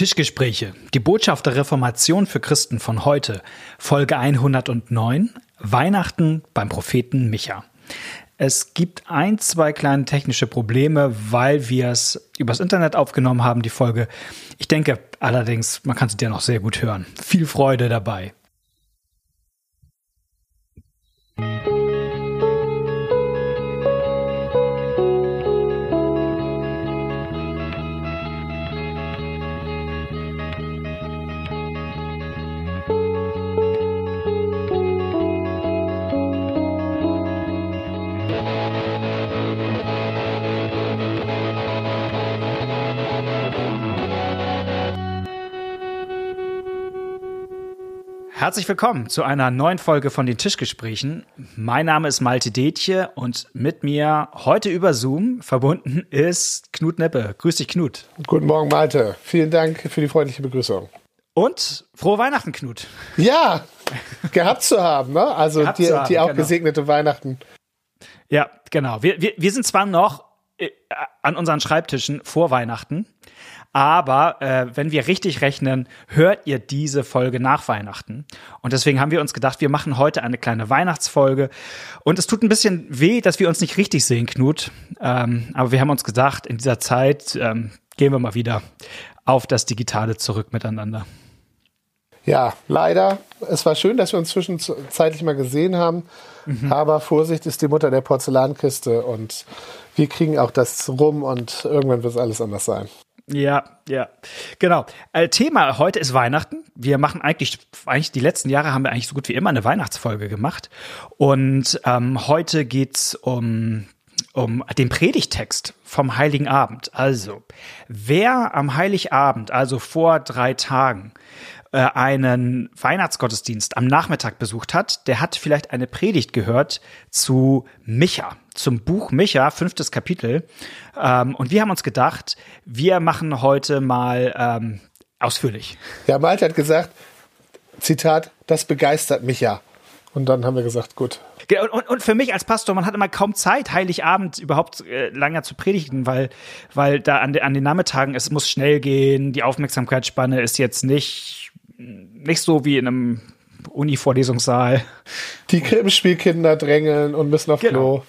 Tischgespräche. Die Botschaft der Reformation für Christen von heute. Folge 109. Weihnachten beim Propheten Micha. Es gibt ein, zwei kleine technische Probleme, weil wir es übers Internet aufgenommen haben, die Folge. Ich denke allerdings, man kann sie dir noch sehr gut hören. Viel Freude dabei. Herzlich willkommen zu einer neuen Folge von den Tischgesprächen. Mein Name ist Malte Detje und mit mir heute über Zoom verbunden ist Knut Neppe. Grüß dich, Knut. Guten Morgen, Malte. Vielen Dank für die freundliche Begrüßung. Und frohe Weihnachten, Knut. Ja, gehabt zu haben, ne? Also die, haben, die, auch genau. gesegnete Weihnachten. Ja, genau. Wir, wir, wir sind zwar noch äh, an unseren Schreibtischen vor Weihnachten, aber äh, wenn wir richtig rechnen, hört ihr diese Folge nach Weihnachten. Und deswegen haben wir uns gedacht, wir machen heute eine kleine Weihnachtsfolge. Und es tut ein bisschen weh, dass wir uns nicht richtig sehen, Knut. Ähm, aber wir haben uns gedacht, in dieser Zeit ähm, gehen wir mal wieder auf das Digitale zurück miteinander. Ja, leider. Es war schön, dass wir uns zwischenzeitlich mal gesehen haben. Mhm. Aber Vorsicht ist die Mutter der Porzellankiste und wir kriegen auch das rum und irgendwann wird es alles anders sein. Ja, ja, genau. Äh, Thema heute ist Weihnachten. Wir machen eigentlich, eigentlich die letzten Jahre haben wir eigentlich so gut wie immer eine Weihnachtsfolge gemacht. Und ähm, heute geht's um um den Predigtext vom Heiligen Abend. Also, wer am Heiligabend, also vor drei Tagen, einen Weihnachtsgottesdienst am Nachmittag besucht hat, der hat vielleicht eine Predigt gehört zu Micha, zum Buch Micha, fünftes Kapitel. Ähm, und wir haben uns gedacht, wir machen heute mal ähm, ausführlich. Ja, Malte hat gesagt, Zitat, das begeistert mich ja. Und dann haben wir gesagt, gut. Und, und, für mich als Pastor, man hat immer kaum Zeit, Heiligabend überhaupt äh, länger zu predigen, weil, weil da an, de, an den Nachmittagen, es muss schnell gehen, die Aufmerksamkeitsspanne ist jetzt nicht nicht so wie in einem Uni-Vorlesungssaal. Die Krippenspielkinder drängeln und müssen auf genau. Klo.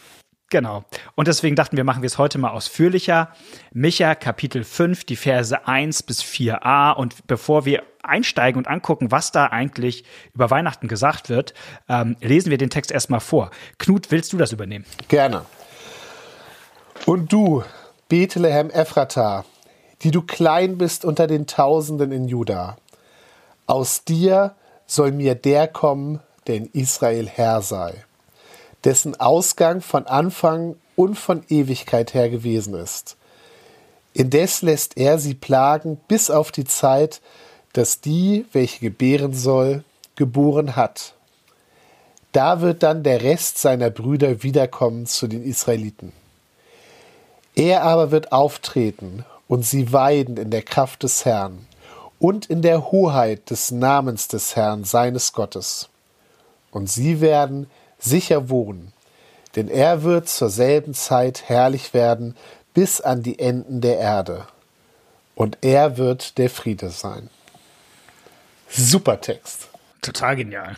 Genau. Und deswegen dachten wir, machen wir es heute mal ausführlicher. Micha Kapitel 5, die Verse 1 bis 4a. Und bevor wir einsteigen und angucken, was da eigentlich über Weihnachten gesagt wird, ähm, lesen wir den Text erstmal vor. Knut, willst du das übernehmen? Gerne. Und du, Bethlehem Ephrata, die du klein bist unter den Tausenden in Juda, aus dir soll mir der kommen, der in Israel Herr sei, dessen Ausgang von Anfang und von Ewigkeit her gewesen ist. Indes lässt er sie plagen bis auf die Zeit, dass die, welche gebären soll, geboren hat. Da wird dann der Rest seiner Brüder wiederkommen zu den Israeliten. Er aber wird auftreten und sie weiden in der Kraft des Herrn und in der Hoheit des Namens des Herrn seines Gottes. Und sie werden sicher wohnen, denn er wird zur selben Zeit herrlich werden bis an die Enden der Erde. Und er wird der Friede sein. Super Text. Total genial.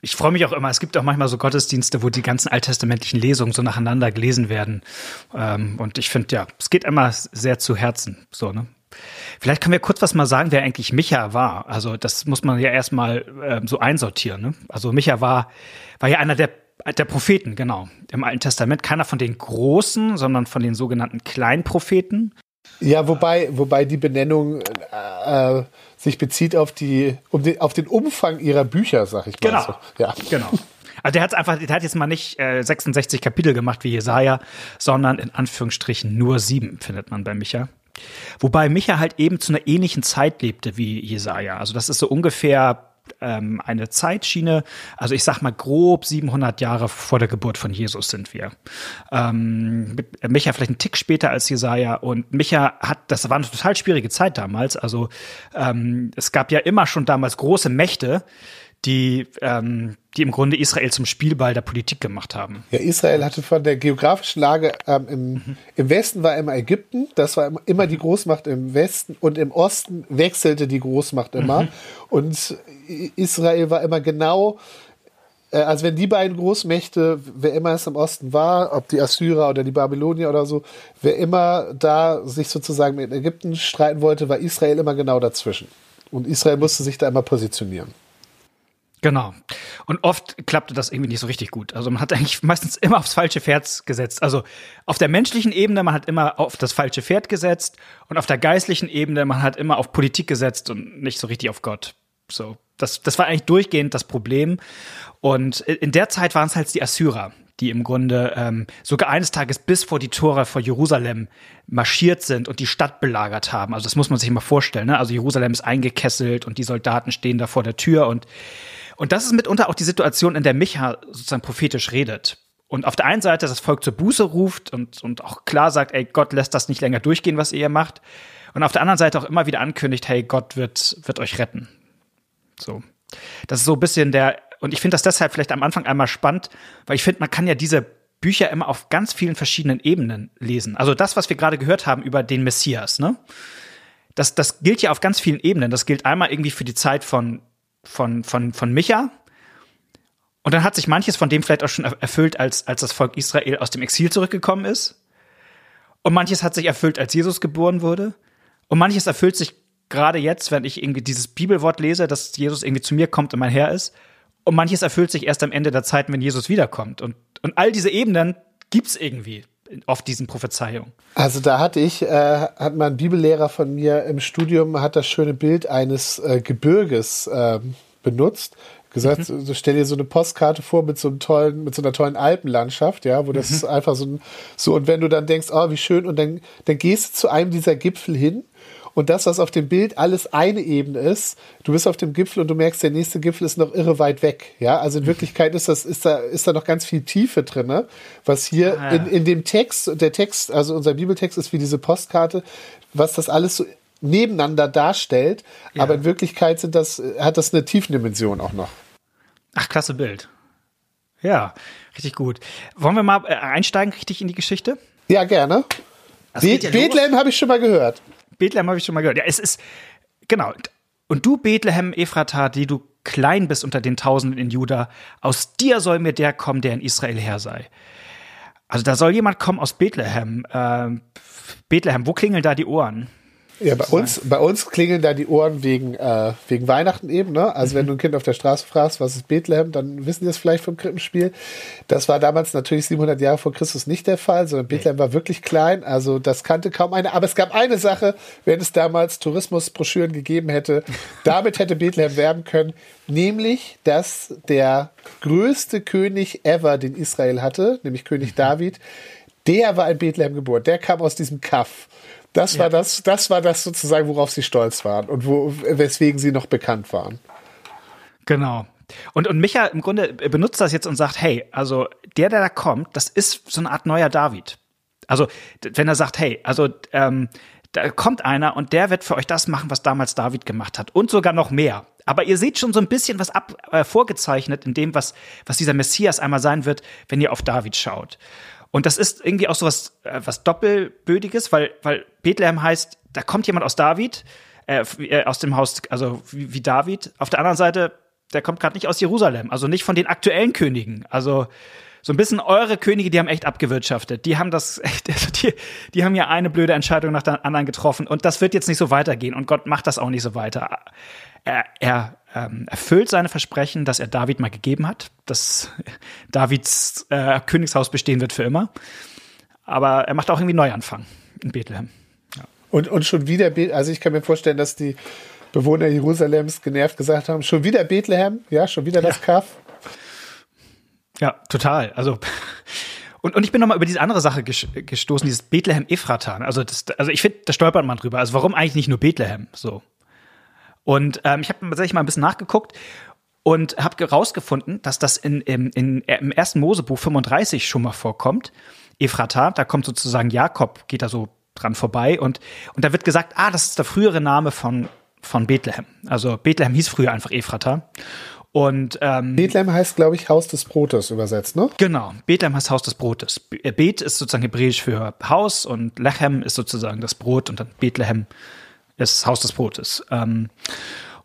Ich freue mich auch immer. Es gibt auch manchmal so Gottesdienste, wo die ganzen alttestamentlichen Lesungen so nacheinander gelesen werden. Ähm, und ich finde, ja, es geht immer sehr zu Herzen. So, ne? Vielleicht können wir kurz was mal sagen, wer eigentlich Micha war. Also das muss man ja erstmal äh, so einsortieren. Ne? Also Micha war, war ja einer der, der Propheten, genau, im Alten Testament. Keiner von den Großen, sondern von den sogenannten Kleinpropheten. Ja, wobei, wobei die Benennung äh, sich bezieht auf, die, um den, auf den Umfang ihrer Bücher, sag ich mal. Genau. So. Ja. genau. Also der hat einfach, der hat jetzt mal nicht äh, 66 Kapitel gemacht wie Jesaja, sondern in Anführungsstrichen nur sieben findet man bei Micha. Wobei Micha halt eben zu einer ähnlichen Zeit lebte wie Jesaja. Also das ist so ungefähr ähm, eine Zeitschiene. Also ich sag mal grob 700 Jahre vor der Geburt von Jesus sind wir. Ähm, Micha vielleicht einen Tick später als Jesaja und Micha hat, das war eine total schwierige Zeit damals. Also ähm, es gab ja immer schon damals große Mächte, die, ähm, die im Grunde Israel zum Spielball der Politik gemacht haben. Ja, Israel hatte von der geografischen Lage ähm, im, mhm. im Westen war immer Ägypten, das war immer die Großmacht im Westen und im Osten wechselte die Großmacht immer. Mhm. Und Israel war immer genau äh, also wenn die beiden Großmächte, wer immer es im Osten war, ob die Assyrer oder die Babylonier oder so, wer immer da sich sozusagen mit Ägypten streiten wollte, war Israel immer genau dazwischen. Und Israel musste sich da immer positionieren. Genau. Und oft klappte das irgendwie nicht so richtig gut. Also man hat eigentlich meistens immer aufs falsche Pferd gesetzt. Also auf der menschlichen Ebene, man hat immer auf das falsche Pferd gesetzt und auf der geistlichen Ebene, man hat immer auf Politik gesetzt und nicht so richtig auf Gott. So. Das, das war eigentlich durchgehend das Problem. Und in der Zeit waren es halt die Assyrer, die im Grunde ähm, sogar eines Tages bis vor die Tore vor Jerusalem marschiert sind und die Stadt belagert haben. Also das muss man sich mal vorstellen. Ne? Also Jerusalem ist eingekesselt und die Soldaten stehen da vor der Tür und und das ist mitunter auch die Situation, in der Micha sozusagen prophetisch redet. Und auf der einen Seite das Volk zur Buße ruft und, und auch klar sagt, ey, Gott lässt das nicht länger durchgehen, was ihr macht. Und auf der anderen Seite auch immer wieder ankündigt, hey, Gott wird, wird euch retten. So. Das ist so ein bisschen der, und ich finde das deshalb vielleicht am Anfang einmal spannend, weil ich finde, man kann ja diese Bücher immer auf ganz vielen verschiedenen Ebenen lesen. Also das, was wir gerade gehört haben über den Messias, ne? Das, das gilt ja auf ganz vielen Ebenen. Das gilt einmal irgendwie für die Zeit von, von, von, von Micha. Und dann hat sich manches von dem vielleicht auch schon erfüllt, als, als das Volk Israel aus dem Exil zurückgekommen ist. Und manches hat sich erfüllt, als Jesus geboren wurde. Und manches erfüllt sich gerade jetzt, wenn ich irgendwie dieses Bibelwort lese, dass Jesus irgendwie zu mir kommt und mein Herr ist. Und manches erfüllt sich erst am Ende der Zeit, wenn Jesus wiederkommt. Und, und all diese Ebenen gibt's irgendwie auf diesen Prophezeiungen. Also da hatte ich, äh, hat mein Bibellehrer von mir im Studium hat das schöne Bild eines äh, Gebirges äh, benutzt. Gesagt, mhm. stell dir so eine Postkarte vor mit so einem tollen, mit so einer tollen Alpenlandschaft, ja, wo das mhm. einfach so, so und wenn du dann denkst, oh, wie schön, und dann, dann gehst du zu einem dieser Gipfel hin und das, was auf dem Bild alles eine Ebene ist, du bist auf dem Gipfel und du merkst, der nächste Gipfel ist noch irre weit weg. Ja, also in Wirklichkeit ist das, ist da, ist da noch ganz viel Tiefe drin, was hier ah, in, in dem Text, der Text, also unser Bibeltext ist wie diese Postkarte, was das alles so nebeneinander darstellt, ja. aber in Wirklichkeit sind das, hat das eine Tiefendimension auch noch. Ach, klasse Bild. Ja, richtig gut. Wollen wir mal äh, einsteigen richtig in die Geschichte? Ja, gerne. Be ja Bethlehem habe ich schon mal gehört. Bethlehem habe ich schon mal gehört. Ja, es ist, genau. Und du, Bethlehem, Ephrata, die du klein bist unter den Tausenden in Juda, aus dir soll mir der kommen, der in Israel her sei. Also da soll jemand kommen aus Bethlehem. Äh, Bethlehem, wo klingeln da die Ohren? Ja, bei uns, bei uns klingeln da die Ohren wegen, äh, wegen Weihnachten eben. Ne? Also wenn du ein Kind auf der Straße fragst, was ist Bethlehem, dann wissen die es vielleicht vom Krippenspiel. Das war damals natürlich 700 Jahre vor Christus nicht der Fall, sondern Bethlehem war wirklich klein. Also das kannte kaum einer. Aber es gab eine Sache, wenn es damals Tourismusbroschüren gegeben hätte, damit hätte Bethlehem werben können, nämlich, dass der größte König ever, den Israel hatte, nämlich König David, der war in Bethlehem geboren. Der kam aus diesem Kaff. Das ja. war das, das war das sozusagen, worauf sie stolz waren und wo, weswegen sie noch bekannt waren. Genau. Und, und Micha im Grunde benutzt das jetzt und sagt, hey, also der, der da kommt, das ist so eine Art neuer David. Also, wenn er sagt, hey, also ähm, da kommt einer und der wird für euch das machen, was damals David gemacht hat und sogar noch mehr. Aber ihr seht schon so ein bisschen was ab äh, vorgezeichnet in dem, was, was dieser Messias einmal sein wird, wenn ihr auf David schaut. Und das ist irgendwie auch so was, äh, was Doppelbödiges, weil, weil Bethlehem heißt, da kommt jemand aus David, äh, äh aus dem Haus, also wie, wie David. Auf der anderen Seite, der kommt gerade nicht aus Jerusalem, also nicht von den aktuellen Königen. Also so ein bisschen eure Könige, die haben echt abgewirtschaftet. Die haben das also die, die haben ja eine blöde Entscheidung nach der anderen getroffen und das wird jetzt nicht so weitergehen und Gott macht das auch nicht so weiter. Er, er ähm, erfüllt seine Versprechen, dass er David mal gegeben hat, dass Davids äh, Königshaus bestehen wird für immer. Aber er macht auch irgendwie Neuanfang in Bethlehem. Ja. Und, und schon wieder, also ich kann mir vorstellen, dass die Bewohner Jerusalems genervt gesagt haben, schon wieder Bethlehem, ja, schon wieder das ja. Kaff. Ja, total. Also und, und ich bin nochmal über diese andere Sache gestoßen, dieses Bethlehem Ephrata. Also, das, also ich finde, da stolpert man drüber. Also warum eigentlich nicht nur Bethlehem? So. Und ähm, ich habe tatsächlich mal ein bisschen nachgeguckt und habe herausgefunden, dass das in, in, in, im ersten Mosebuch 35 schon mal vorkommt. Ephrata, da kommt sozusagen Jakob, geht da so dran vorbei und, und da wird gesagt, ah, das ist der frühere Name von, von Bethlehem. Also Bethlehem hieß früher einfach Ephrata. Und ähm, Bethlehem heißt, glaube ich, Haus des Brotes übersetzt, ne? Genau, Bethlehem heißt Haus des Brotes. Äh, Bet ist sozusagen hebräisch für Haus und Lechem ist sozusagen das Brot und dann Bethlehem ist Haus des Brotes. Ähm,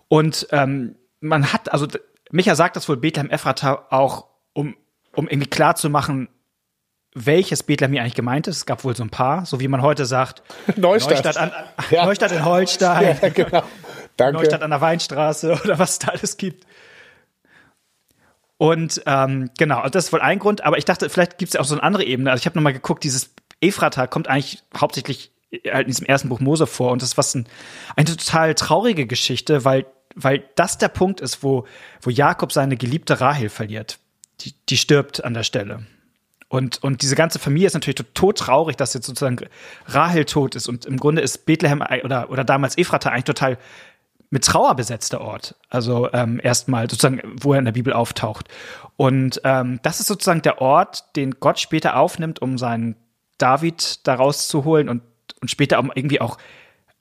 und ähm, man hat, also Micha sagt das wohl Bethlehem Ephrata auch, um, um irgendwie klar zu machen, welches Bethlehem hier eigentlich gemeint ist. Es gab wohl so ein paar, so wie man heute sagt. Neustadt. Neustadt, an, ja. Neustadt in Holstein. Ja, genau. Danke. Neustadt an der Weinstraße oder was es da alles gibt. Und ähm, genau, also das ist wohl ein Grund, aber ich dachte, vielleicht gibt es ja auch so eine andere Ebene. Also ich habe nochmal geguckt, dieses Ephrata kommt eigentlich hauptsächlich halt in diesem ersten Buch Mose vor und das ist was ein, eine total traurige Geschichte, weil, weil das der Punkt ist, wo, wo Jakob seine geliebte Rahel verliert. Die, die stirbt an der Stelle. Und, und diese ganze Familie ist natürlich tot traurig, dass jetzt sozusagen Rahel tot ist. Und im Grunde ist Bethlehem oder, oder damals Ephrata eigentlich total mit Trauer besetzter Ort. Also ähm, erstmal sozusagen, wo er in der Bibel auftaucht. Und ähm, das ist sozusagen der Ort, den Gott später aufnimmt, um seinen David daraus zu holen und, und später um irgendwie auch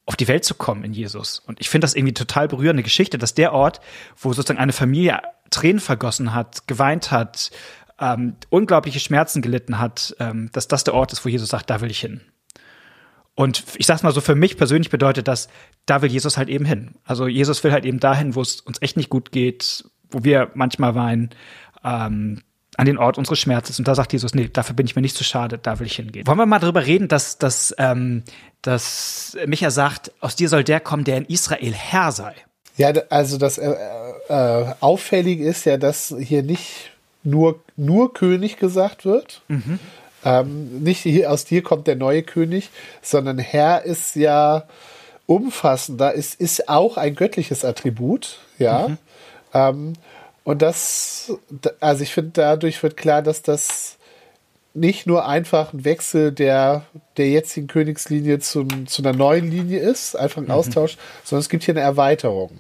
auf die Welt zu kommen in Jesus. Und ich finde das irgendwie total berührende Geschichte, dass der Ort, wo sozusagen eine Familie Tränen vergossen hat, geweint hat, ähm, unglaubliche Schmerzen gelitten hat, ähm, dass das der Ort ist, wo Jesus sagt, da will ich hin. Und ich sag's mal so, für mich persönlich bedeutet das, da will Jesus halt eben hin. Also Jesus will halt eben dahin, wo es uns echt nicht gut geht, wo wir manchmal weinen, ähm, an den Ort unseres Schmerzes. Und da sagt Jesus, nee, dafür bin ich mir nicht zu schade, da will ich hingehen. Wollen wir mal darüber reden, dass, dass, ähm, dass Micha sagt, aus dir soll der kommen, der in Israel Herr sei. Ja, also das äh, äh, Auffällige ist ja, dass hier nicht nur, nur König gesagt wird, mhm. Ähm, nicht hier, aus dir kommt der neue König, sondern Herr ist ja umfassender, ist, ist auch ein göttliches Attribut, ja. Mhm. Ähm, und das, also ich finde, dadurch wird klar, dass das nicht nur einfach ein Wechsel der, der jetzigen Königslinie zum, zu einer neuen Linie ist, einfach ein mhm. Austausch, sondern es gibt hier eine Erweiterung.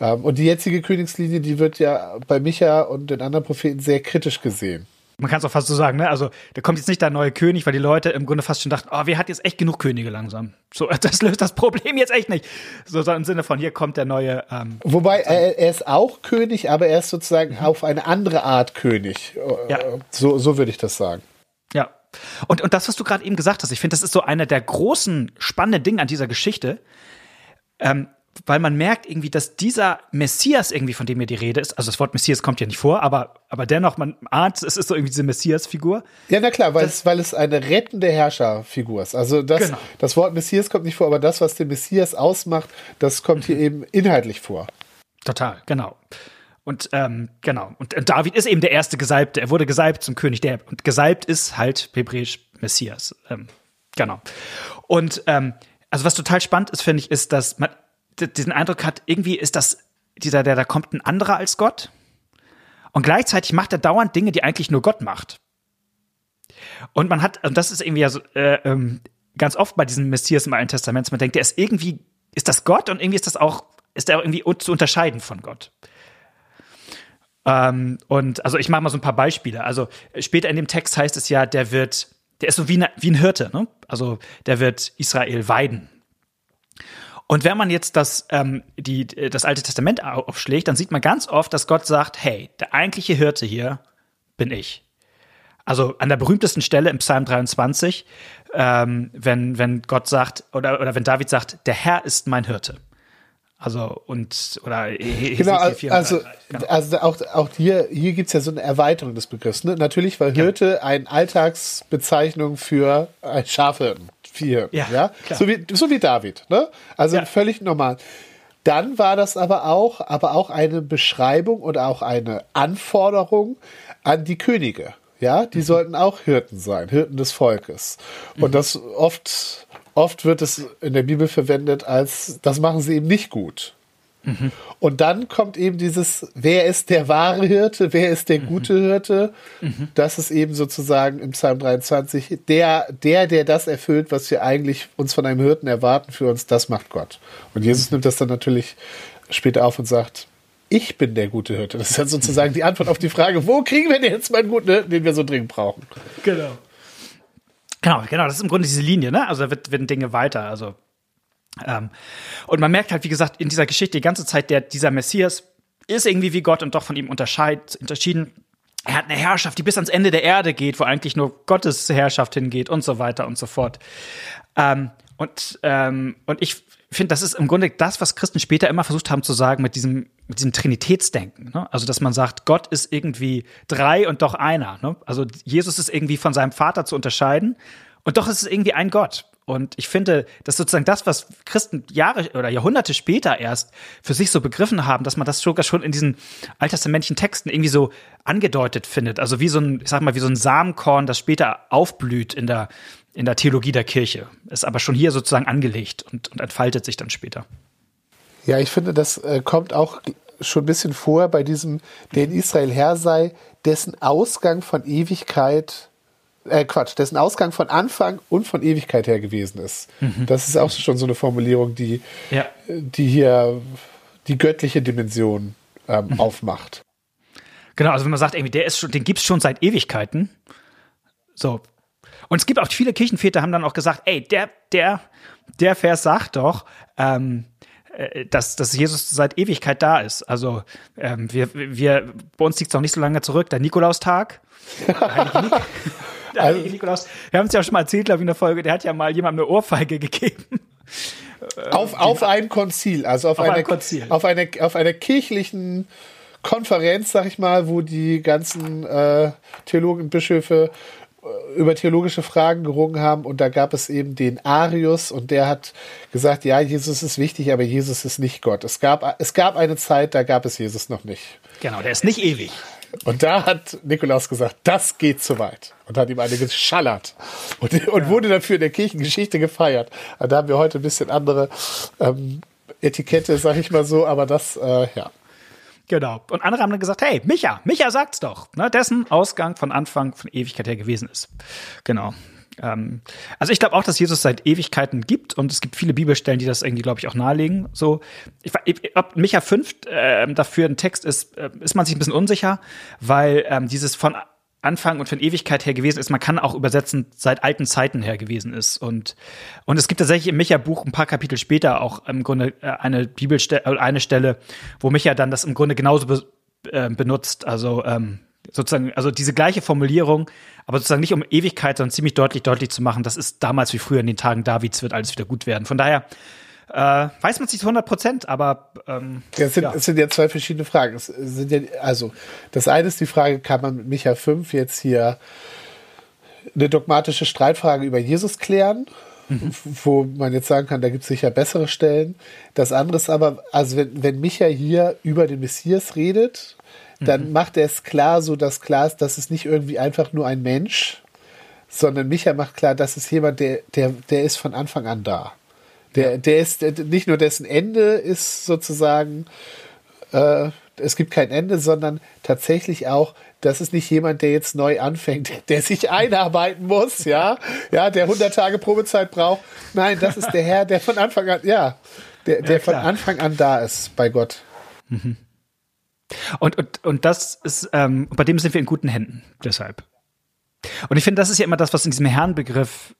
Ähm, und die jetzige Königslinie, die wird ja bei Micha und den anderen Propheten sehr kritisch gesehen man kann es auch fast so sagen, ne? Also, da kommt jetzt nicht der neue König, weil die Leute im Grunde fast schon dachten, oh, wir hat jetzt echt genug Könige langsam. So, das löst das Problem jetzt echt nicht. So, so im Sinne von, hier kommt der neue. Ähm, Wobei, er, er, ist auch König, aber er ist sozusagen mhm. auf eine andere Art König. Ja. So, so würde ich das sagen. Ja. Und, und das, was du gerade eben gesagt hast, ich finde, das ist so einer der großen, spannenden Dinge an dieser Geschichte. Ähm, weil man merkt irgendwie, dass dieser Messias irgendwie, von dem hier die Rede ist, also das Wort Messias kommt ja nicht vor, aber, aber dennoch, man ahnt, es ist so irgendwie diese Messias-Figur. Ja, na klar, weil, das, es, weil es eine rettende Herrscherfigur ist. Also das, genau. das Wort Messias kommt nicht vor, aber das, was den Messias ausmacht, das kommt hier eben inhaltlich vor. Total, genau. Und ähm, genau. Und, und David ist eben der erste Gesalbte. Er wurde gesalbt zum König. Der, und gesalbt ist halt hebräisch Messias. Ähm, genau. Und ähm, also was total spannend ist, finde ich, ist, dass man diesen Eindruck hat, irgendwie ist das dieser, der da kommt, ein anderer als Gott. Und gleichzeitig macht er dauernd Dinge, die eigentlich nur Gott macht. Und man hat, und das ist irgendwie ja so, äh, ähm, ganz oft bei diesem Messias im Alten Testament, man denkt, der ist irgendwie, ist das Gott und irgendwie ist das auch, ist er irgendwie zu unterscheiden von Gott. Ähm, und also ich mache mal so ein paar Beispiele. Also später in dem Text heißt es ja, der wird, der ist so wie, eine, wie ein Hirte, ne? Also der wird Israel weiden. Und wenn man jetzt das, ähm, die, das Alte Testament aufschlägt, dann sieht man ganz oft, dass Gott sagt, hey, der eigentliche Hirte hier bin ich. Also an der berühmtesten Stelle im Psalm 23, ähm, wenn, wenn Gott sagt, oder, oder wenn David sagt, der Herr ist mein Hirte. Also und oder genau, also, genau. also auch, auch hier, hier gibt es ja so eine Erweiterung des Begriffs. Ne? Natürlich war Hirte ja. eine Alltagsbezeichnung für ein Schafhirten vier. Ja, ja? So, wie, so wie David. Ne? Also ja. völlig normal. Dann war das aber auch, aber auch eine Beschreibung oder auch eine Anforderung an die Könige. Ja, die mhm. sollten auch Hirten sein, Hirten des Volkes. Und mhm. das oft, oft wird es in der Bibel verwendet als, das machen sie eben nicht gut. Mhm. Und dann kommt eben dieses, wer ist der wahre Hirte, wer ist der mhm. gute Hirte? Mhm. Das ist eben sozusagen im Psalm 23, der, der, der das erfüllt, was wir eigentlich uns von einem Hirten erwarten für uns, das macht Gott. Und Jesus nimmt das dann natürlich später auf und sagt, ich bin der gute Hirte. Das ist dann sozusagen die Antwort auf die Frage, wo kriegen wir denn jetzt meinen guten Hirten, den wir so dringend brauchen? Genau. Genau, genau, das ist im Grunde diese Linie, ne? Also da wird, werden Dinge weiter. Also ähm, und man merkt halt, wie gesagt, in dieser Geschichte die ganze Zeit, der, dieser Messias ist irgendwie wie Gott und doch von ihm unterschieden. Er hat eine Herrschaft, die bis ans Ende der Erde geht, wo eigentlich nur Gottes Herrschaft hingeht und so weiter und so fort. Ähm, und, ähm, und ich finde, das ist im Grunde das, was Christen später immer versucht haben zu sagen mit diesem, mit diesem Trinitätsdenken. Ne? Also, dass man sagt, Gott ist irgendwie drei und doch einer. Ne? Also, Jesus ist irgendwie von seinem Vater zu unterscheiden und doch ist es irgendwie ein Gott. Und ich finde, dass sozusagen das, was Christen Jahre oder Jahrhunderte später erst für sich so begriffen haben, dass man das sogar schon in diesen alttestamentlichen Texten irgendwie so angedeutet findet. Also wie so ein, ich sag mal, wie so ein Samenkorn, das später aufblüht in der, in der Theologie der Kirche. Ist aber schon hier sozusagen angelegt und, und entfaltet sich dann später. Ja, ich finde, das äh, kommt auch schon ein bisschen vor bei diesem, der in Israel Herr sei, dessen Ausgang von Ewigkeit äh, Quatsch, dessen Ausgang von Anfang und von Ewigkeit her gewesen ist. Mhm. Das ist auch schon so eine Formulierung, die, ja. die hier die göttliche Dimension ähm, mhm. aufmacht. Genau, also wenn man sagt, irgendwie, der ist schon, den gibt es schon seit Ewigkeiten. So. Und es gibt auch viele Kirchenväter, haben dann auch gesagt, ey, der, der, der Vers sagt doch, ähm, äh, dass, dass Jesus seit Ewigkeit da ist. Also ähm, wir, wir, bei uns liegt es auch nicht so lange zurück, der Nikolaustag. also, Nikolaus, wir haben es ja schon mal erzählt, glaube ich, in der Folge, der hat ja mal jemandem eine Ohrfeige gegeben. Auf, auf ein Konzil, also auf, auf eine, Konzil. auf eine, auf einer kirchlichen Konferenz, sag ich mal, wo die ganzen äh, Theologen und Bischöfe äh, über theologische Fragen gerungen haben und da gab es eben den Arius und der hat gesagt, ja, Jesus ist wichtig, aber Jesus ist nicht Gott. Es gab, es gab eine Zeit, da gab es Jesus noch nicht. Genau, der ist nicht ewig. Und da hat Nikolaus gesagt, das geht zu weit. Und hat ihm eine geschallert. Und, und wurde dafür in der Kirchengeschichte gefeiert. Da haben wir heute ein bisschen andere ähm, Etikette, sag ich mal so, aber das, äh, ja. Genau. Und andere haben dann gesagt, hey, Micha, Micha sagt's doch, ne, dessen Ausgang von Anfang von Ewigkeit her gewesen ist. Genau. Ähm, also ich glaube auch, dass Jesus seit Ewigkeiten gibt und es gibt viele Bibelstellen, die das irgendwie, glaube ich, auch nahelegen. So, ich, ob Micha 5 äh, dafür ein Text ist, äh, ist man sich ein bisschen unsicher, weil ähm, dieses von Anfang und von Ewigkeit her gewesen ist, man kann auch übersetzen, seit alten Zeiten her gewesen ist. Und, und es gibt tatsächlich im Micha-Buch ein paar Kapitel später auch im Grunde äh, eine Bibelstelle, äh, eine Stelle, wo Micha dann das im Grunde genauso be, äh, benutzt. Also ähm, sozusagen, also diese gleiche Formulierung, aber sozusagen nicht um Ewigkeit, sondern ziemlich deutlich, deutlich zu machen, das ist damals wie früher in den Tagen Davids wird alles wieder gut werden. Von daher äh, weiß man es nicht zu 100 Prozent, aber ähm, ja, es, sind, ja. es sind ja zwei verschiedene Fragen. Es sind ja, also das eine ist die Frage, kann man mit Micha 5 jetzt hier eine dogmatische Streitfrage über Jesus klären? Mhm. wo man jetzt sagen kann, da gibt es sicher bessere Stellen. Das andere ist aber, also wenn, wenn Micha hier über den Messias redet, dann mhm. macht er es klar, so dass klar ist, dass es nicht irgendwie einfach nur ein Mensch, sondern Micha macht klar, dass es jemand, der, der, der ist von Anfang an da. Der, ja. der ist nicht nur dessen Ende ist sozusagen, äh, es gibt kein Ende, sondern tatsächlich auch, das ist nicht jemand, der jetzt neu anfängt, der sich einarbeiten muss, ja, ja, der 100 Tage Probezeit braucht. Nein, das ist der Herr, der von Anfang an, ja, der, der ja, von Anfang an da ist bei Gott. Mhm. Und, und, und das ist, ähm, bei dem sind wir in guten Händen, deshalb. Und ich finde, das ist ja immer das, was in diesem Herrenbegriff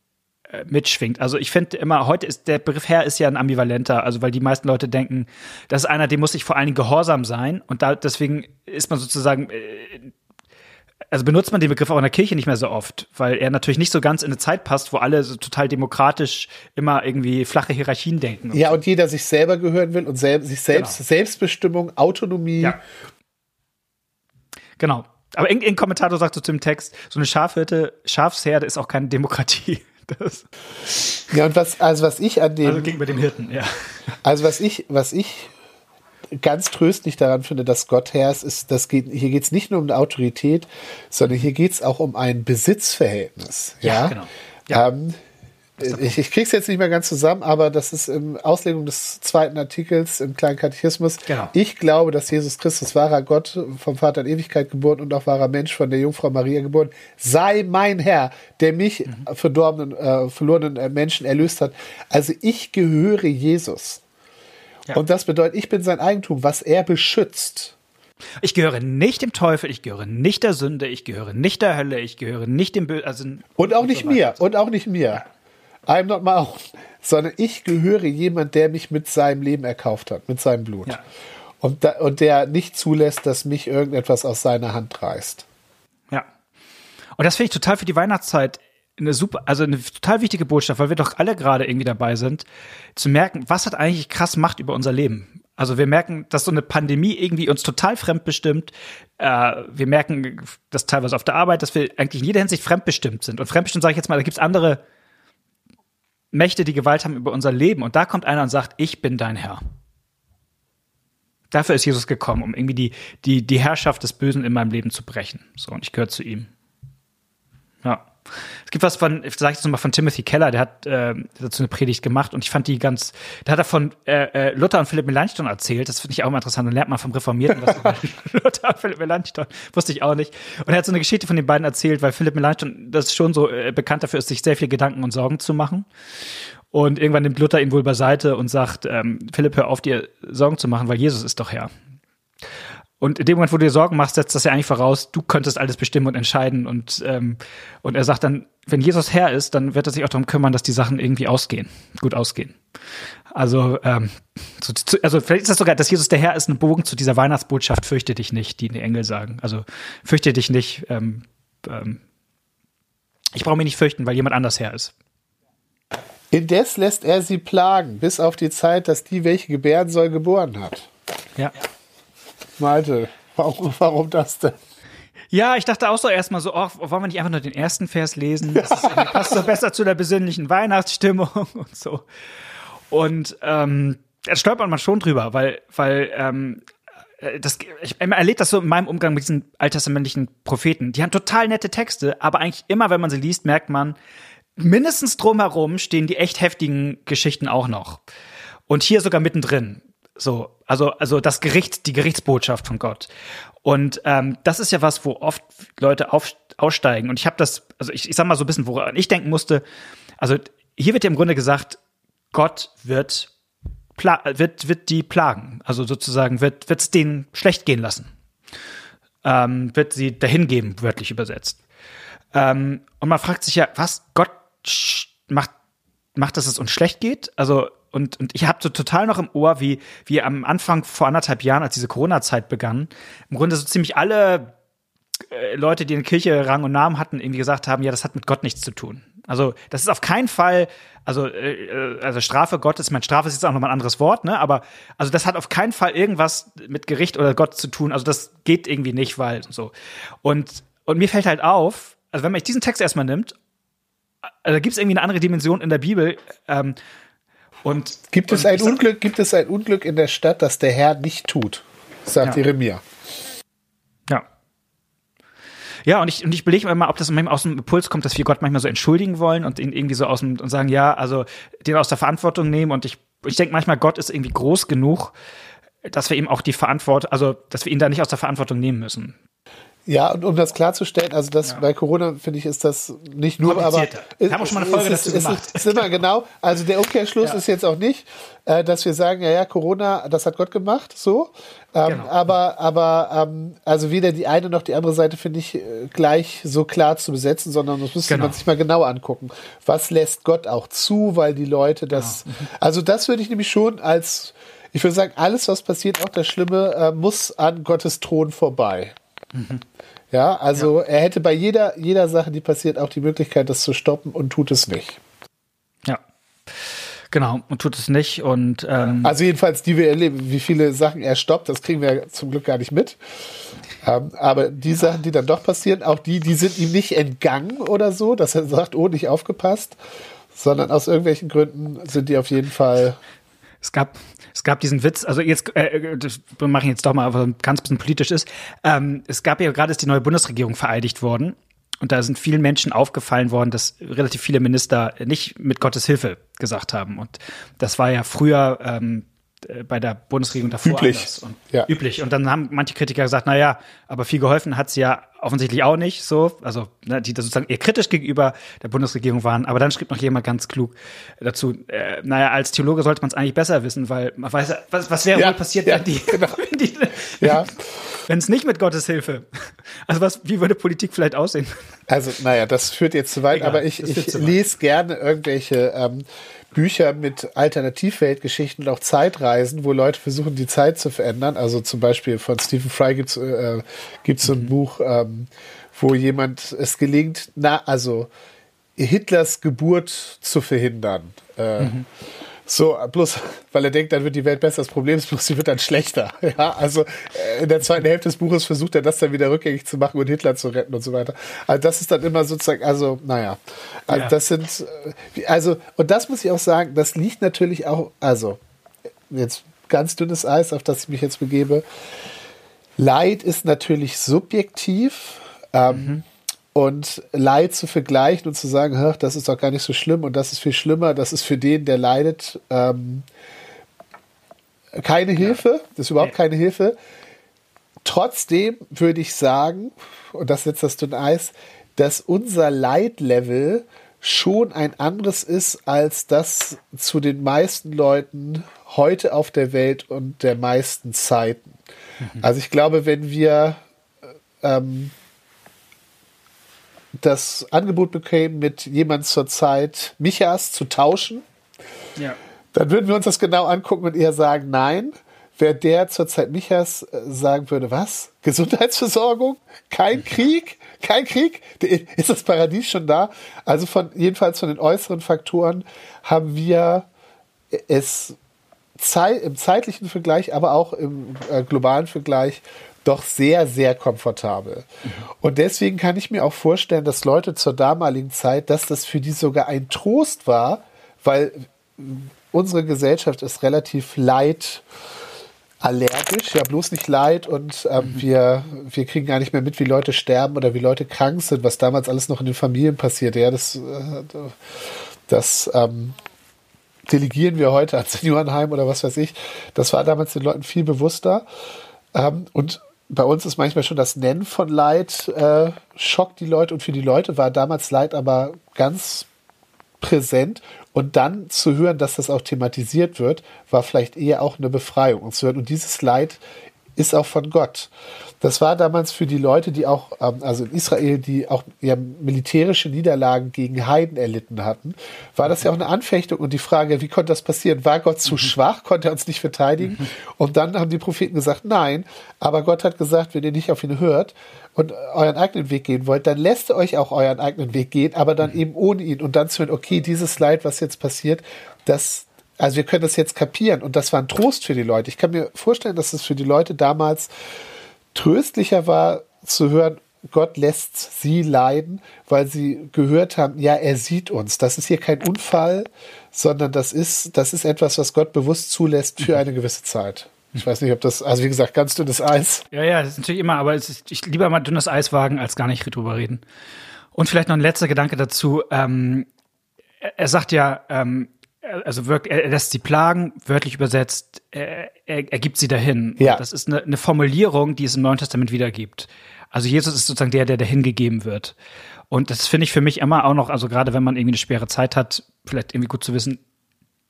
äh, mitschwingt. Also ich finde immer, heute ist der Begriff Herr ist ja ein ambivalenter, also weil die meisten Leute denken, das ist einer, dem muss ich vor allen Dingen gehorsam sein und da deswegen ist man sozusagen äh, also benutzt man den Begriff auch in der Kirche nicht mehr so oft, weil er natürlich nicht so ganz in eine Zeit passt, wo alle so total demokratisch immer irgendwie flache Hierarchien denken. Und ja, und jeder sich selber gehören will und sel sich selbst, genau. Selbstbestimmung, Autonomie. Ja. Genau. Aber irgendein Kommentator sagt so zu dem Text, so eine Schafhirte, Schafsherde ist auch keine Demokratie. Das. Ja, und was, also was ich an dem. Also gegenüber den Hirten, ja. Also was ich, was ich ganz tröstlich daran finde, dass Gott Herr ist, das geht, hier geht es nicht nur um eine Autorität, sondern hier geht es auch um ein Besitzverhältnis. Ja, ja genau. Ja. Ähm, ich, ich krieg's jetzt nicht mehr ganz zusammen, aber das ist in Auslegung des zweiten Artikels im kleinen Katechismus. Genau. Ich glaube, dass Jesus Christus wahrer Gott vom Vater in Ewigkeit geboren und auch wahrer Mensch von der Jungfrau Maria geboren, sei mein Herr, der mich mhm. verdorbenen, äh, verlorenen äh, Menschen erlöst hat. Also ich gehöre Jesus. Ja. Und das bedeutet, ich bin sein Eigentum, was er beschützt. Ich gehöre nicht dem Teufel, ich gehöre nicht der Sünde, ich gehöre nicht der Hölle, ich gehöre nicht dem Bösen. Also und auch nicht so mir, und auch nicht mir. I'm not my own. Sondern ich gehöre jemand, der mich mit seinem Leben erkauft hat, mit seinem Blut. Ja. und, da, und der nicht zulässt, dass mich irgendetwas aus seiner Hand reißt. Ja. Und das finde ich total für die Weihnachtszeit eine super, also eine total wichtige Botschaft, weil wir doch alle gerade irgendwie dabei sind, zu merken, was hat eigentlich krass Macht über unser Leben. Also wir merken, dass so eine Pandemie irgendwie uns total fremdbestimmt. Äh, wir merken das teilweise auf der Arbeit, dass wir eigentlich in jeder Hinsicht fremdbestimmt sind. Und fremdbestimmt sage ich jetzt mal, da gibt's andere Mächte, die Gewalt haben über unser Leben. Und da kommt einer und sagt, ich bin dein Herr. Dafür ist Jesus gekommen, um irgendwie die, die, die Herrschaft des Bösen in meinem Leben zu brechen. So, und ich gehöre zu ihm. Ja. Es gibt was von, ich sage jetzt nochmal von Timothy Keller, der hat äh, dazu eine Predigt gemacht und ich fand die ganz, da hat er von äh, äh, Luther und Philipp Melanchthon erzählt, das finde ich auch mal interessant, dann lernt man vom Reformierten was Luther und Philipp Melanchthon, wusste ich auch nicht. Und er hat so eine Geschichte von den beiden erzählt, weil Philipp Melanchthon das schon so äh, bekannt dafür ist, sich sehr viel Gedanken und Sorgen zu machen. Und irgendwann nimmt Luther ihn wohl beiseite und sagt, ähm, Philipp, hör auf, dir Sorgen zu machen, weil Jesus ist doch Herr. Und in dem Moment, wo du dir Sorgen machst, setzt das ja eigentlich voraus, du könntest alles bestimmen und entscheiden. Und, ähm, und er sagt dann, wenn Jesus Herr ist, dann wird er sich auch darum kümmern, dass die Sachen irgendwie ausgehen, gut ausgehen. Also, ähm, zu, zu, also vielleicht ist das sogar, dass Jesus der Herr ist, ein Bogen zu dieser Weihnachtsbotschaft, fürchte dich nicht, die die Engel sagen. Also fürchte dich nicht. Ähm, ähm, ich brauche mich nicht fürchten, weil jemand anders Herr ist. Indes lässt er sie plagen, bis auf die Zeit, dass die, welche gebären soll, geboren hat. Ja. Malte, warum, warum das denn? Ja, ich dachte auch so erstmal so, oh, wollen wir nicht einfach nur den ersten Vers lesen? Das ist, passt so besser zu der besinnlichen Weihnachtsstimmung und so. Und ähm, da stolpert man schon drüber, weil, weil ähm, äh, das, ich erlebe das so in meinem Umgang mit diesen alttestamentlichen Propheten. Die haben total nette Texte, aber eigentlich immer, wenn man sie liest, merkt man, mindestens drumherum stehen die echt heftigen Geschichten auch noch. Und hier sogar mittendrin. So, also, also das Gericht, die Gerichtsbotschaft von Gott. Und ähm, das ist ja was, wo oft Leute auf, aussteigen. Und ich habe das, also ich, ich sag mal so ein bisschen, woran ich denken musste. Also hier wird ja im Grunde gesagt, Gott wird, wird, wird die plagen. Also sozusagen wird es denen schlecht gehen lassen. Ähm, wird sie dahin geben, wörtlich übersetzt. Ähm, und man fragt sich ja, was Gott macht, macht, dass es uns schlecht geht? Also und, und ich habe so total noch im Ohr, wie, wie am Anfang vor anderthalb Jahren, als diese Corona-Zeit begann, im Grunde so ziemlich alle äh, Leute, die in der Kirche Rang und Namen hatten, irgendwie gesagt haben, ja, das hat mit Gott nichts zu tun. Also das ist auf keinen Fall, also, äh, also Strafe Gottes, ich meine, Strafe ist jetzt auch nochmal ein anderes Wort, ne? Aber also das hat auf keinen Fall irgendwas mit Gericht oder Gott zu tun. Also das geht irgendwie nicht, weil so. Und, und mir fällt halt auf, also wenn man diesen Text erstmal nimmt, also da gibt es irgendwie eine andere Dimension in der Bibel, ähm, und gibt es und ein Unglück, gibt es ein Unglück in der Stadt, das der Herr nicht tut, sagt ja. Jeremia. Ja. Ja, und ich, und ich belege mir mal, ob das manchmal aus dem Impuls kommt, dass wir Gott manchmal so entschuldigen wollen und ihn irgendwie so aus dem und sagen, ja, also den aus der Verantwortung nehmen. Und ich, ich denke manchmal, Gott ist irgendwie groß genug, dass wir ihm auch die Verantwortung, also dass wir ihn da nicht aus der Verantwortung nehmen müssen. Ja, und um das klarzustellen, also das ja. bei Corona finde ich, ist das nicht nur, aber wir haben auch schon mal eine Folge ist, dazu ist, gemacht. Ist, ist immer genau. Also der Umkehrschluss ja. ist jetzt auch nicht, äh, dass wir sagen, ja, ja, Corona, das hat Gott gemacht, so. Ähm, genau. Aber, aber ähm, also weder die eine noch die andere Seite finde ich äh, gleich so klar zu besetzen, sondern das müsste genau. man sich mal genau angucken. Was lässt Gott auch zu, weil die Leute das. Genau. Mhm. Also das würde ich nämlich schon als ich würde sagen, alles, was passiert, auch das Schlimme, äh, muss an Gottes Thron vorbei. Mhm. Ja, also ja. er hätte bei jeder, jeder Sache, die passiert, auch die Möglichkeit, das zu stoppen und tut es nicht. Ja. Genau, und tut es nicht. Und ähm also jedenfalls, die wir erleben, wie viele Sachen er stoppt, das kriegen wir zum Glück gar nicht mit. Ähm, aber die Sachen, die dann doch passieren, auch die, die sind ihm nicht entgangen oder so, dass er sagt, oh, nicht aufgepasst, sondern aus irgendwelchen Gründen sind die auf jeden Fall. Es gab, es gab diesen Witz, also jetzt, äh, äh das mache ich jetzt doch mal, aber ganz bisschen politisch ist. Ähm, es gab ja gerade ist die neue Bundesregierung vereidigt worden. Und da sind vielen Menschen aufgefallen worden, dass relativ viele Minister nicht mit Gottes Hilfe gesagt haben. Und das war ja früher ähm, äh, bei der Bundesregierung davor üblich. Und ja. üblich. Und dann haben manche Kritiker gesagt, na ja, aber viel geholfen hat sie ja offensichtlich auch nicht so. Also, ne, die da sozusagen eher kritisch gegenüber der Bundesregierung waren. Aber dann schrieb noch jemand ganz klug dazu, äh, naja, als Theologe sollte man es eigentlich besser wissen, weil man weiß, was, was wäre ja, wohl passiert, ja, wenn die, genau. wenn die ja. wenn es nicht mit Gottes Hilfe Also was, wie würde Politik vielleicht aussehen? Also, naja, das führt jetzt zu weit, Egal, aber ich, ich lese gerne irgendwelche ähm, Bücher mit Alternativweltgeschichten und auch Zeitreisen, wo Leute versuchen, die Zeit zu verändern. Also zum Beispiel von Stephen Fry gibt es äh, gibt's so ein mhm. Buch, ähm, wo jemand es gelingt, na, also Hitlers Geburt zu verhindern. Äh, mhm. So, bloß, weil er denkt, dann wird die Welt besser. Das Problem ist bloß, sie wird dann schlechter. Ja, also äh, in der zweiten Hälfte des Buches versucht er das dann wieder rückgängig zu machen und Hitler zu retten und so weiter. Also das ist dann immer sozusagen, also naja, also ja. das sind, äh, also und das muss ich auch sagen, das liegt natürlich auch, also jetzt ganz dünnes Eis, auf das ich mich jetzt begebe. Leid ist natürlich subjektiv. Ähm, mhm. Und Leid zu vergleichen und zu sagen, das ist doch gar nicht so schlimm und das ist viel schlimmer, das ist für den, der leidet, ähm, keine Hilfe. Das ist überhaupt keine Hilfe. Trotzdem würde ich sagen, und das setzt das dünn Eis, dass unser Leidlevel schon ein anderes ist als das zu den meisten Leuten heute auf der Welt und der meisten Zeiten. Mhm. Also ich glaube, wenn wir ähm, das Angebot bekämen, mit jemand zur Zeit Michas zu tauschen, ja. dann würden wir uns das genau angucken und eher sagen, nein. Wer der zur Zeit Michas äh, sagen würde, was? Gesundheitsversorgung? Kein Krieg? Kein Krieg? Ist das Paradies schon da? Also von, jedenfalls von den äußeren Faktoren haben wir es im zeitlichen Vergleich, aber auch im äh, globalen Vergleich doch sehr, sehr komfortabel. Mhm. Und deswegen kann ich mir auch vorstellen, dass Leute zur damaligen Zeit, dass das für die sogar ein Trost war, weil unsere Gesellschaft ist relativ leid allergisch, ja bloß nicht leid und ähm, mhm. wir, wir kriegen gar nicht mehr mit, wie Leute sterben oder wie Leute krank sind, was damals alles noch in den Familien passierte. Ja, das, äh, das ähm, delegieren wir heute an Seniorenheim oder was weiß ich. Das war damals den Leuten viel bewusster. Ähm, und bei uns ist manchmal schon das Nennen von Leid äh, schockt die Leute und für die Leute war damals Leid aber ganz präsent und dann zu hören, dass das auch thematisiert wird, war vielleicht eher auch eine Befreiung und zu hören und dieses Leid ist auch von Gott. Das war damals für die Leute, die auch, ähm, also in Israel, die auch ja, militärische Niederlagen gegen Heiden erlitten hatten, war das ja auch eine Anfechtung und die Frage, wie konnte das passieren? War Gott zu mhm. schwach? Konnte er uns nicht verteidigen? Mhm. Und dann haben die Propheten gesagt, nein, aber Gott hat gesagt, wenn ihr nicht auf ihn hört und euren eigenen Weg gehen wollt, dann lässt er euch auch euren eigenen Weg gehen, aber dann mhm. eben ohne ihn und dann zu hören, okay, dieses Leid, was jetzt passiert, das, also wir können das jetzt kapieren und das war ein Trost für die Leute. Ich kann mir vorstellen, dass es für die Leute damals tröstlicher war zu hören, Gott lässt sie leiden, weil sie gehört haben, ja, er sieht uns. Das ist hier kein Unfall, sondern das ist, das ist etwas, was Gott bewusst zulässt für eine gewisse Zeit. Ich weiß nicht, ob das, also wie gesagt, ganz dünnes Eis. Ja, ja, das ist natürlich immer, aber ist, ich lieber mal dünnes Eis wagen, als gar nicht drüber reden. Und vielleicht noch ein letzter Gedanke dazu. Ähm, er, er sagt ja, ähm, also wirkt, er lässt sie plagen, wörtlich übersetzt, er, er, er gibt sie dahin. Ja. Das ist eine, eine Formulierung, die es im Neuen Testament wiedergibt. Also Jesus ist sozusagen der, der dahin gegeben wird. Und das finde ich für mich immer auch noch, also gerade wenn man irgendwie eine schwere Zeit hat, vielleicht irgendwie gut zu wissen,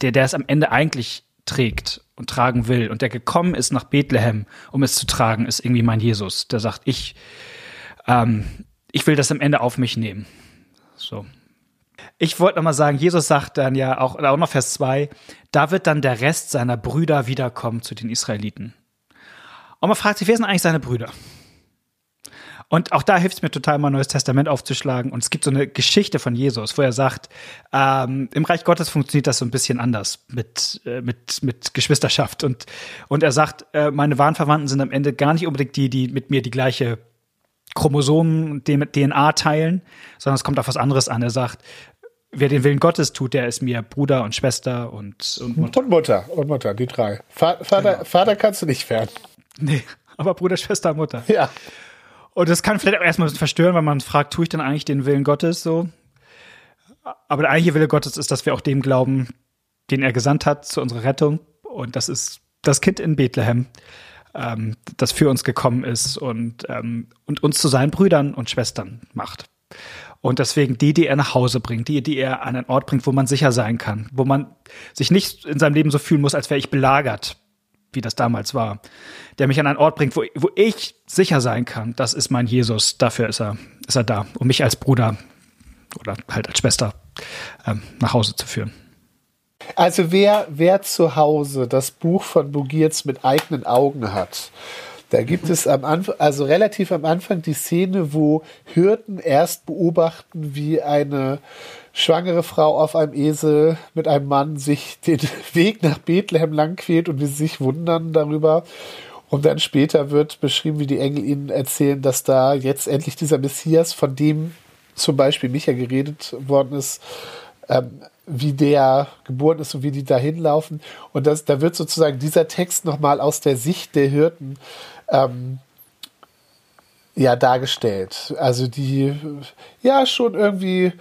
der, der es am Ende eigentlich trägt und tragen will und der gekommen ist nach Bethlehem, um es zu tragen, ist irgendwie mein Jesus. Der sagt, ich, ähm, ich will das am Ende auf mich nehmen. So. Ich wollte noch mal sagen, Jesus sagt dann ja auch, auch noch Vers 2, da wird dann der Rest seiner Brüder wiederkommen zu den Israeliten. Und man fragt sich, wer sind eigentlich seine Brüder? Und auch da hilft es mir total, mal ein neues Testament aufzuschlagen. Und es gibt so eine Geschichte von Jesus, wo er sagt, ähm, im Reich Gottes funktioniert das so ein bisschen anders mit, äh, mit, mit Geschwisterschaft. Und, und er sagt, äh, meine wahren Verwandten sind am Ende gar nicht unbedingt die, die mit mir die gleiche Chromosomen DNA teilen, sondern es kommt auf was anderes an. Er sagt, wer den Willen Gottes tut, der ist mir Bruder und Schwester und, und Mutter. Und Mutter, und Mutter, die drei. Vater, genau. Vater kannst du nicht werden. Nee, aber Bruder, Schwester, Mutter. Ja. Und das kann vielleicht auch erstmal ein bisschen verstören, weil man fragt, tue ich dann eigentlich den Willen Gottes so? Aber der eigentliche Wille Gottes ist, dass wir auch dem glauben, den er gesandt hat zu unserer Rettung. Und das ist das Kind in Bethlehem ähm, das für uns gekommen ist und, ähm, und uns zu seinen Brüdern und Schwestern macht. Und deswegen die, die er nach Hause bringt, die, die er an einen Ort bringt, wo man sicher sein kann, wo man sich nicht in seinem Leben so fühlen muss, als wäre ich belagert, wie das damals war, der mich an einen Ort bringt, wo, wo ich sicher sein kann, das ist mein Jesus, dafür ist er, ist er da, um mich als Bruder oder halt als Schwester ähm, nach Hause zu führen. Also wer, wer zu Hause das Buch von Bugierz mit eigenen Augen hat, da gibt es am Anfang, also relativ am Anfang die Szene, wo Hirten erst beobachten, wie eine schwangere Frau auf einem Esel mit einem Mann sich den Weg nach Bethlehem lang quält und wie sie sich wundern darüber. Und dann später wird beschrieben, wie die Engel ihnen erzählen, dass da jetzt endlich dieser Messias, von dem zum Beispiel Micha geredet worden ist, ähm, wie der geboren ist und wie die da hinlaufen. Und das, da wird sozusagen dieser Text nochmal aus der Sicht der Hirten ähm, ja dargestellt. Also die ja schon irgendwie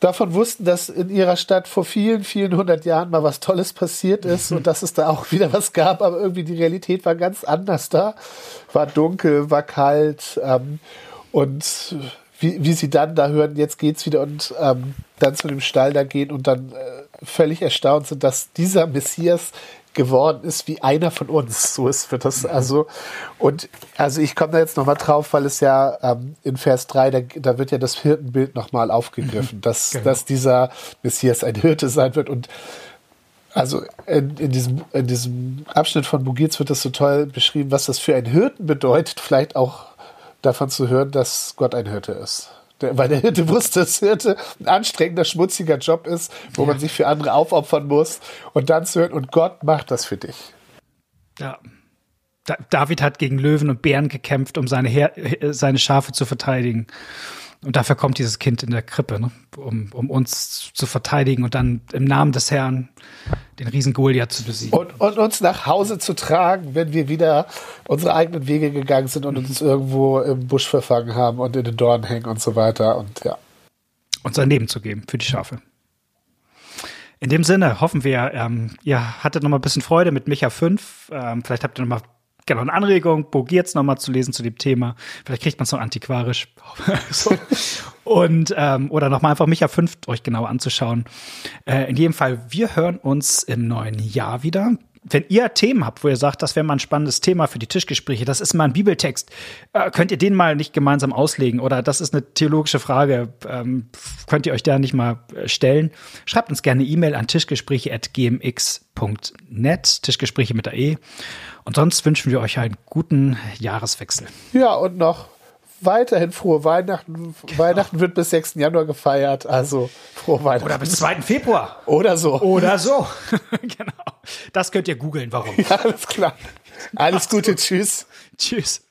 davon wussten, dass in ihrer Stadt vor vielen, vielen hundert Jahren mal was Tolles passiert ist und dass es da auch wieder was gab, aber irgendwie die Realität war ganz anders da. War dunkel, war kalt ähm, und wie, wie sie dann da hören, jetzt geht's wieder und ähm, dann zu dem Stall da gehen und dann äh, völlig erstaunt sind, dass dieser Messias geworden ist wie einer von uns. So ist wird das mhm. also. Und also ich komme da jetzt nochmal drauf, weil es ja ähm, in Vers 3, da, da wird ja das Hirtenbild nochmal aufgegriffen, mhm. dass, genau. dass dieser Messias ein Hirte sein wird. Und also in, in, diesem, in diesem Abschnitt von Bugitz wird das so toll beschrieben, was das für einen Hirten bedeutet, vielleicht auch davon zu hören, dass Gott ein Hirte ist. Der, weil der Hirte wusste, dass Hirte ein anstrengender, schmutziger Job ist, wo ja. man sich für andere aufopfern muss. Und dann zu hören, und Gott macht das für dich. Ja. Da, David hat gegen Löwen und Bären gekämpft, um seine, Her seine Schafe zu verteidigen. Und dafür kommt dieses Kind in der Krippe, ne? um, um uns zu verteidigen und dann im Namen des Herrn den riesen Goliath zu besiegen. Und, und, uns nach Hause zu tragen, wenn wir wieder unsere eigenen Wege gegangen sind und uns irgendwo im Busch verfangen haben und in den Dornen hängen und so weiter. Und ja. Und sein Leben zu geben für die Schafe. In dem Sinne hoffen wir, ähm, ihr hattet noch mal ein bisschen Freude mit Micha 5. Ähm, vielleicht habt ihr noch mal genau eine Anregung, Bogiert's nochmal zu lesen zu dem Thema. Vielleicht kriegt man es noch antiquarisch. so. Und ähm, oder nochmal einfach Micha 5 euch genau anzuschauen. Äh, in jedem Fall, wir hören uns im neuen Jahr wieder. Wenn ihr Themen habt, wo ihr sagt, das wäre mal ein spannendes Thema für die Tischgespräche, das ist mal ein Bibeltext, äh, könnt ihr den mal nicht gemeinsam auslegen oder das ist eine theologische Frage, ähm, könnt ihr euch da nicht mal äh, stellen? Schreibt uns gerne E-Mail an tischgespräche.gmx.net, Tischgespräche mit der E. Und sonst wünschen wir euch einen guten Jahreswechsel. Ja, und noch weiterhin frohe Weihnachten. Genau. Weihnachten wird bis 6. Januar gefeiert, also frohe Weihnachten. Oder bis 2. Februar. Oder so. Oder so. genau. Das könnt ihr googeln, warum. Ja, alles klar. Alles Gute, tschüss. Tschüss.